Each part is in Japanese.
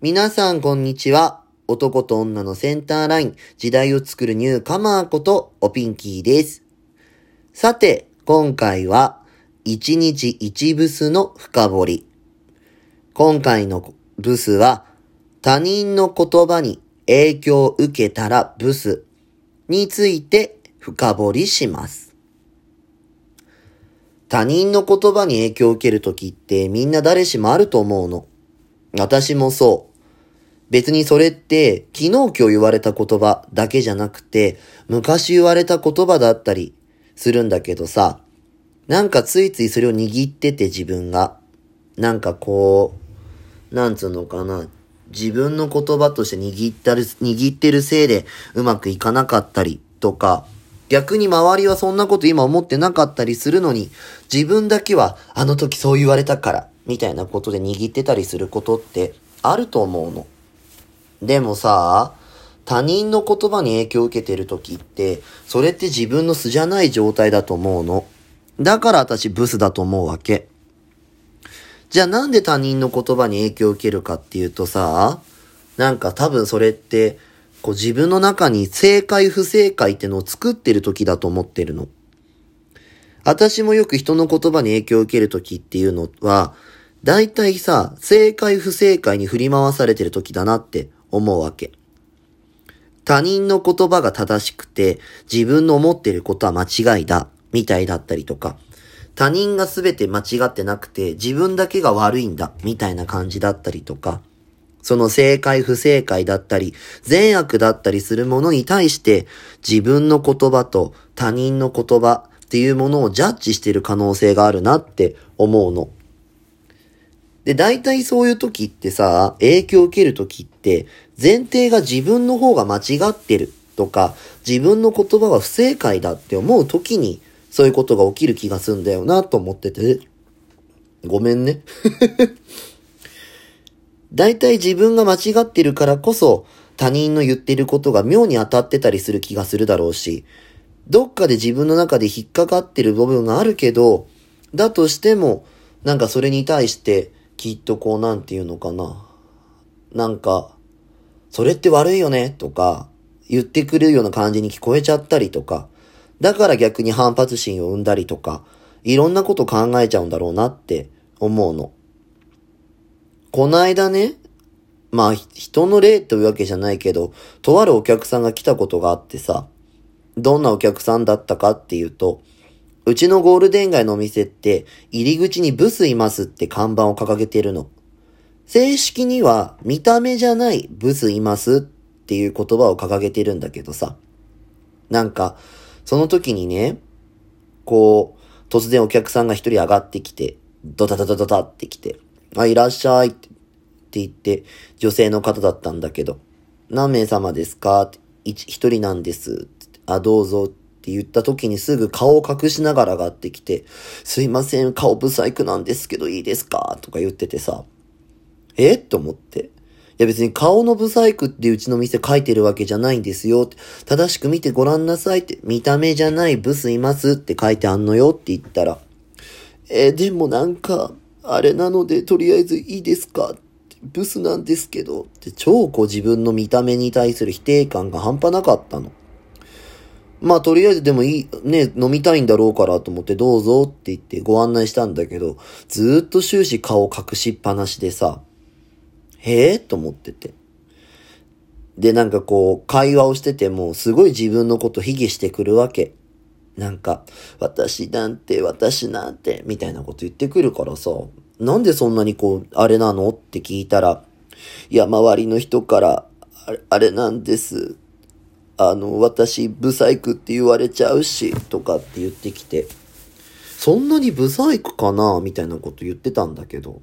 皆さんこんにちは。男と女のセンターライン、時代を作るニューカマーことおピンキーです。さて、今回は、一日一ブスの深掘り。今回のブスは、他人の言葉に影響を受けたらブスについて深掘りします。他人の言葉に影響を受けるときってみんな誰しもあると思うの？私もそう。別にそれって昨日今日言われた言葉だけじゃなくて昔言われた言葉だったりするんだけどさ、なんかついついそれを握ってて自分が、なんかこう、なんつうのかな、自分の言葉として握ったる、握ってるせいでうまくいかなかったりとか、逆に周りはそんなこと今思ってなかったりするのに、自分だけはあの時そう言われたから、みたいなことで握ってたりすることってあると思うの。でもさ、他人の言葉に影響を受けてる時って、それって自分の素じゃない状態だと思うの。だから私ブスだと思うわけ。じゃあなんで他人の言葉に影響を受けるかっていうとさ、なんか多分それって、こう自分の中に正解不正解ってのを作ってる時だと思ってるの。私もよく人の言葉に影響を受ける時っていうのは、だいたいさ、正解不正解に振り回されてる時だなって思うわけ。他人の言葉が正しくて、自分の思ってることは間違いだ、みたいだったりとか、他人が全て間違ってなくて、自分だけが悪いんだ、みたいな感じだったりとか、その正解不正解だったり、善悪だったりするものに対して、自分の言葉と他人の言葉っていうものをジャッジしてる可能性があるなって思うの。で、大体そういう時ってさ、影響を受ける時って、前提が自分の方が間違ってるとか、自分の言葉は不正解だって思う時に、そういうことが起きる気がすんだよなと思ってて。ごめんね。大体自分が間違ってるからこそ、他人の言ってることが妙に当たってたりする気がするだろうし、どっかで自分の中で引っかかってる部分があるけど、だとしても、なんかそれに対して、きっとこうなんていうのかな。なんか、それって悪いよね？とか、言ってくれるような感じに聞こえちゃったりとか、だから逆に反発心を生んだりとか、いろんなこと考えちゃうんだろうなって思うの。こないだね、まあ人の例というわけじゃないけど、とあるお客さんが来たことがあってさ、どんなお客さんだったかっていうと、うちのゴールデン街のお店って入り口にブスいますって看板を掲げてるの。正式には見た目じゃないブスいますっていう言葉を掲げてるんだけどさ。なんか、その時にね、こう、突然お客さんが一人上がってきて、ドタドタドタって来て、あ、いらっしゃいって言って、女性の方だったんだけど、何名様ですか？って一人なんですって。あ、どうぞって言った時にすぐ顔を隠しながら上がってきて、すいません、顔ブサイクなんですけどいいですか？とか言っててさ、え？と思って。いや別に顔のブサイクってうちの店書いてるわけじゃないんですよ。正しく見てごらんなさいって。見た目じゃないブスいますって書いてあんのよって言ったら。えーでもなんか、あれなのでとりあえずいいですか？って。ブスなんですけど。って超こう自分の見た目に対する否定感が半端なかったの。まあとりあえずでもいい、ね、飲みたいんだろうからと思ってどうぞって言ってご案内したんだけど、ずっと終始顔隠しっぱなしでさ、へえと思ってて。で、なんかこう、会話をしてても、すごい自分のこと卑下してくるわけ。なんか、私なんて、私なんて、みたいなこと言ってくるからさ、なんでそんなにこう、あれなの？って聞いたら、いや、周りの人から、あれ、あれなんです。あの、私、ブサイクって言われちゃうし、とかって言ってきて、そんなにブサイクかなみたいなこと言ってたんだけど、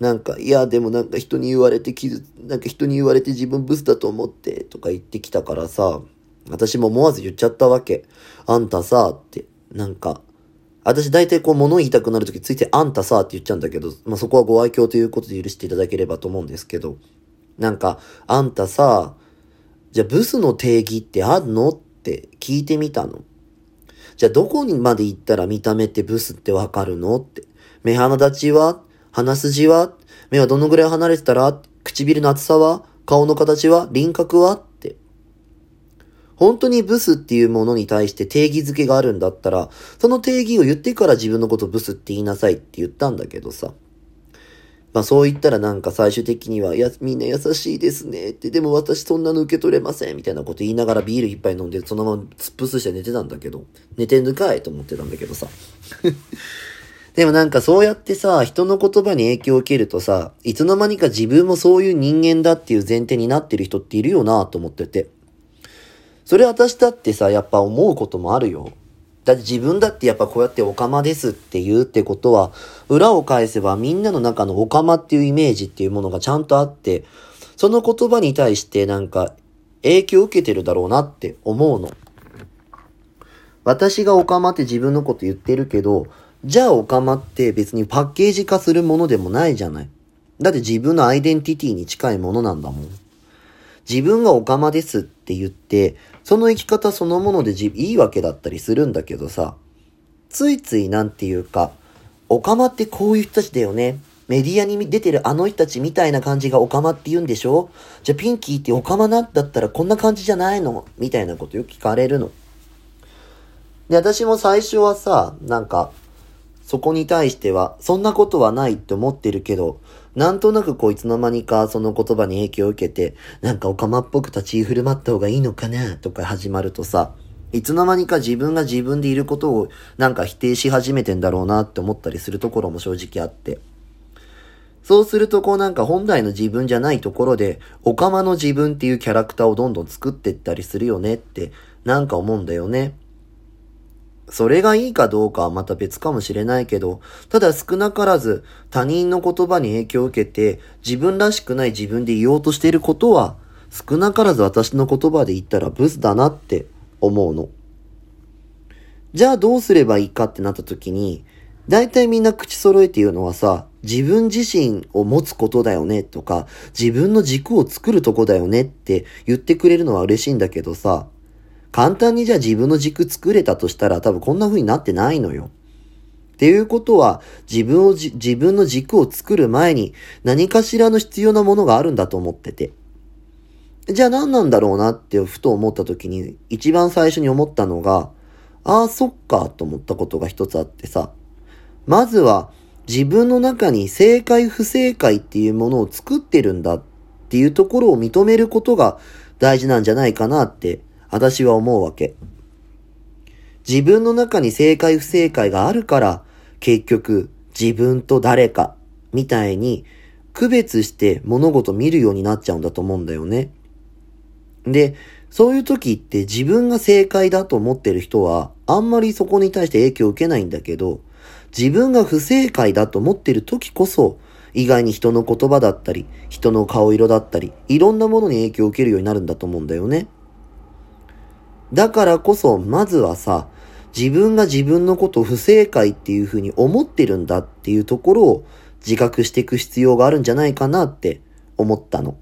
なんか、いや、でもなんか人に言われて傷、なんか人に言われて自分ブスだと思って、とか言ってきたからさ、私も思わず言っちゃったわけ。あんたさ、って、なんか、私大体こう物言いたくなるときついてあんたさって言っちゃうんだけど、まあ、そこはご愛嬌ということで許していただければと思うんですけど、なんか、あんたさ、じゃあブスの定義ってあんの？って聞いてみたの。じゃあどこにまで行ったら見た目ってブスってわかるの？って。目鼻立ちは？鼻筋は？目はどのぐらい離れてたら？唇の厚さは？顔の形は？輪郭は？って。本当にブスっていうものに対して定義づけがあるんだったら、その定義を言ってから自分のことブスって言いなさいって言ったんだけどさ。まあそう言ったらなんか最終的には、いや、みんな優しいですねって、でも私そんなの受け取れませんみたいなこと言いながらビール一杯飲んでそのまま突っ伏すして寝てたんだけど、寝てんのかいと思ってたんだけどさ。でもなんかそうやってさ、人の言葉に影響を受けるとさ、いつの間にか自分もそういう人間だっていう前提になってる人っているよなと思ってて。それ私だってさ、やっぱ思うこともあるよ。だって自分だってやっぱこうやってオカマですって言うってことは、裏を返せばみんなの中のオカマっていうイメージっていうものがちゃんとあって、その言葉に対してなんか影響を受けてるだろうなって思うの。私がオカマって自分のこと言ってるけど、じゃあオカマって別にパッケージ化するものでもないじゃない。だって自分のアイデンティティに近いものなんだもん。自分がオカマですって言って、その生き方そのものでいいわけだったりするんだけどさ、ついついなんていうか、オカマってこういう人たちだよね。メディアに出てるあの人たちみたいな感じがオカマって言うんでしょ？じゃあピンキーってオカマなんだったらこんな感じじゃないの？みたいなことよく聞かれるの。で、私も最初はさ、なんか、そこに対しては、そんなことはないって思ってるけど、なんとなくこういつの間にかその言葉に影響を受けて、なんかオカマっぽく立ち振る舞った方がいいのかなとか始まるとさ、いつの間にか自分が自分でいることをなんか否定し始めてんだろうなって思ったりするところも正直あって。そうするとこうなんか本来の自分じゃないところで、オカマの自分っていうキャラクターをどんどん作っていったりするよねってなんか思うんだよね。それがいいかどうかはまた別かもしれないけど、ただ少なからず他人の言葉に影響を受けて自分らしくない自分で言おうとしていることは少なからず私の言葉で言ったらブスだなって思うの。じゃあどうすればいいかってなった時に、大体みんな口揃えて言うのはさ、自分自身を持つことだよねとか、自分の軸を作るとこだよねって言ってくれるのは嬉しいんだけどさ、簡単にじゃあ自分の軸作れたとしたら多分こんな風になってないのよ。っていうことは自分を自分の軸を作る前に何かしらの必要なものがあるんだと思ってて。じゃあ何なんだろうなってふと思った時に一番最初に思ったのが、ああ、そっかと思ったことが一つあってさ。まずは自分の中に正解不正解っていうものを作ってるんだっていうところを認めることが大事なんじゃないかなって私は思うわけ。自分の中に正解不正解があるから、結局自分と誰かみたいに区別して物事見るようになっちゃうんだと思うんだよね。で、そういう時って自分が正解だと思ってる人はあんまりそこに対して影響を受けないんだけど、自分が不正解だと思ってる時こそ意外に人の言葉だったり、人の顔色だったり、いろんなものに影響を受けるようになるんだと思うんだよね。だからこそ、まずはさ、自分が自分のことを不正解っていうふうに思ってるんだっていうところを自覚していく必要があるんじゃないかなって思ったの。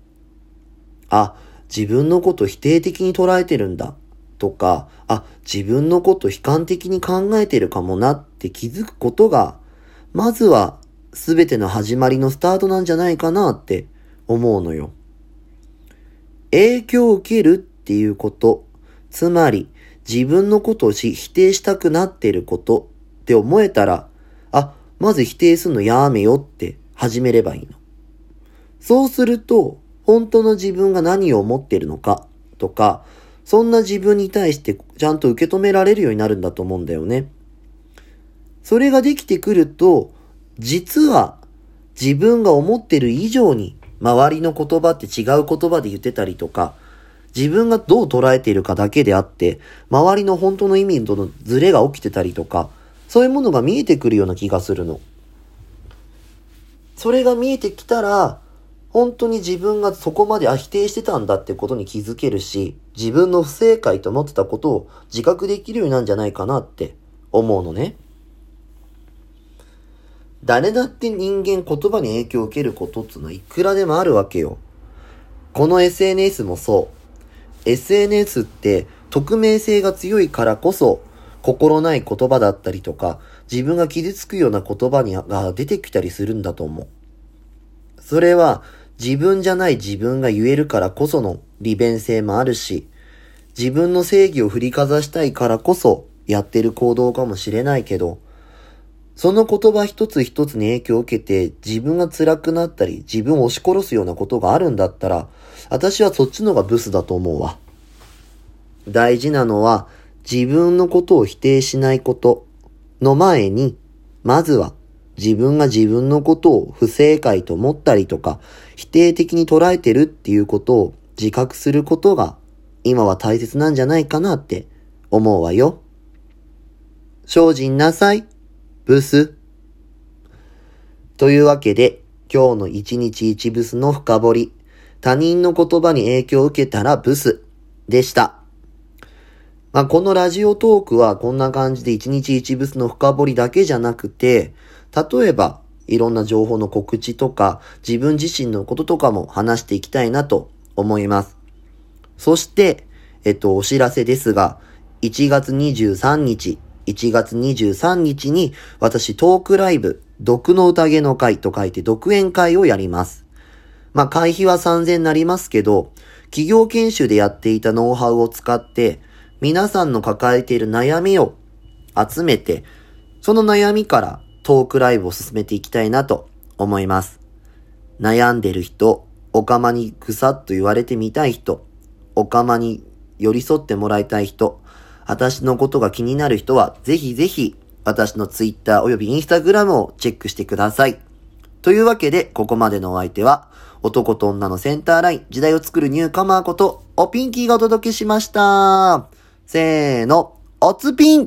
あ、自分のこと否定的に捉えてるんだとか、あ、自分のこと悲観的に考えてるかもなって気づくことが、まずは全ての始まりのスタートなんじゃないかなって思うのよ。影響を受けるっていうことつまり、自分のことをし否定したくなっていることって思えたら、あ、まず否定するのやめよって始めればいいの。そうすると、本当の自分が何を思っているのかとか、そんな自分に対してちゃんと受け止められるようになるんだと思うんだよね。それができてくると、実は自分が思ってる以上に周りの言葉って違う言葉で言ってたりとか、自分がどう捉えているかだけであって、周りの本当の意味とのズレが起きてたりとか、そういうものが見えてくるような気がするの。それが見えてきたら、本当に自分がそこまで否定してたんだってことに気づけるし、自分の不正解と思ってたことを自覚できるようになるんじゃないかなって思うのね。誰だって人間言葉に影響を受けることっていうのはいくらでもあるわけよ。この SNS もそう。SNS って匿名性が強いからこそ心ない言葉だったりとか自分が傷つくような言葉にが出てきたりするんだと思う。それは自分じゃない自分が言えるからこその利便性もあるし、自分の正義を振りかざしたいからこそやってる行動かもしれないけど、その言葉一つ一つに影響を受けて自分が辛くなったり自分を押し殺すようなことがあるんだったら、私はそっちの方がブスだと思うわ。大事なのは自分のことを否定しないことの前に、まずは自分が自分のことを不正解と思ったりとか、否定的に捉えてるっていうことを自覚することが今は大切なんじゃないかなって思うわよ。精進なさい、ブス。というわけで、今日の一日一ブスの深掘り、他人の言葉に影響を受けたらブスでした。まあ、このラジオトークはこんな感じで一日一ブスの深掘りだけじゃなくて、例えば、いろんな情報の告知とか、自分自身のこととかも話していきたいなと思います。そして、えっと、お知らせですが、1月23日、1月23日に私トークライブ、毒の宴の会と書いて独演会をやります。まあ、会費は3000になりますけど、企業研修でやっていたノウハウを使って、皆さんの抱えている悩みを集めて、その悩みからトークライブを進めていきたいなと思います。悩んでる人、おかまにぐさっと言われてみたい人、おかまに寄り添ってもらいたい人、私のことが気になる人は、ぜひぜひ、私のツイッターおよびインスタグラムをチェックしてください。というわけで、ここまでのお相手は、男と女のセンターライン、時代を作るニューカマーこと、おピンキーがお届けしました。せーの、おつピン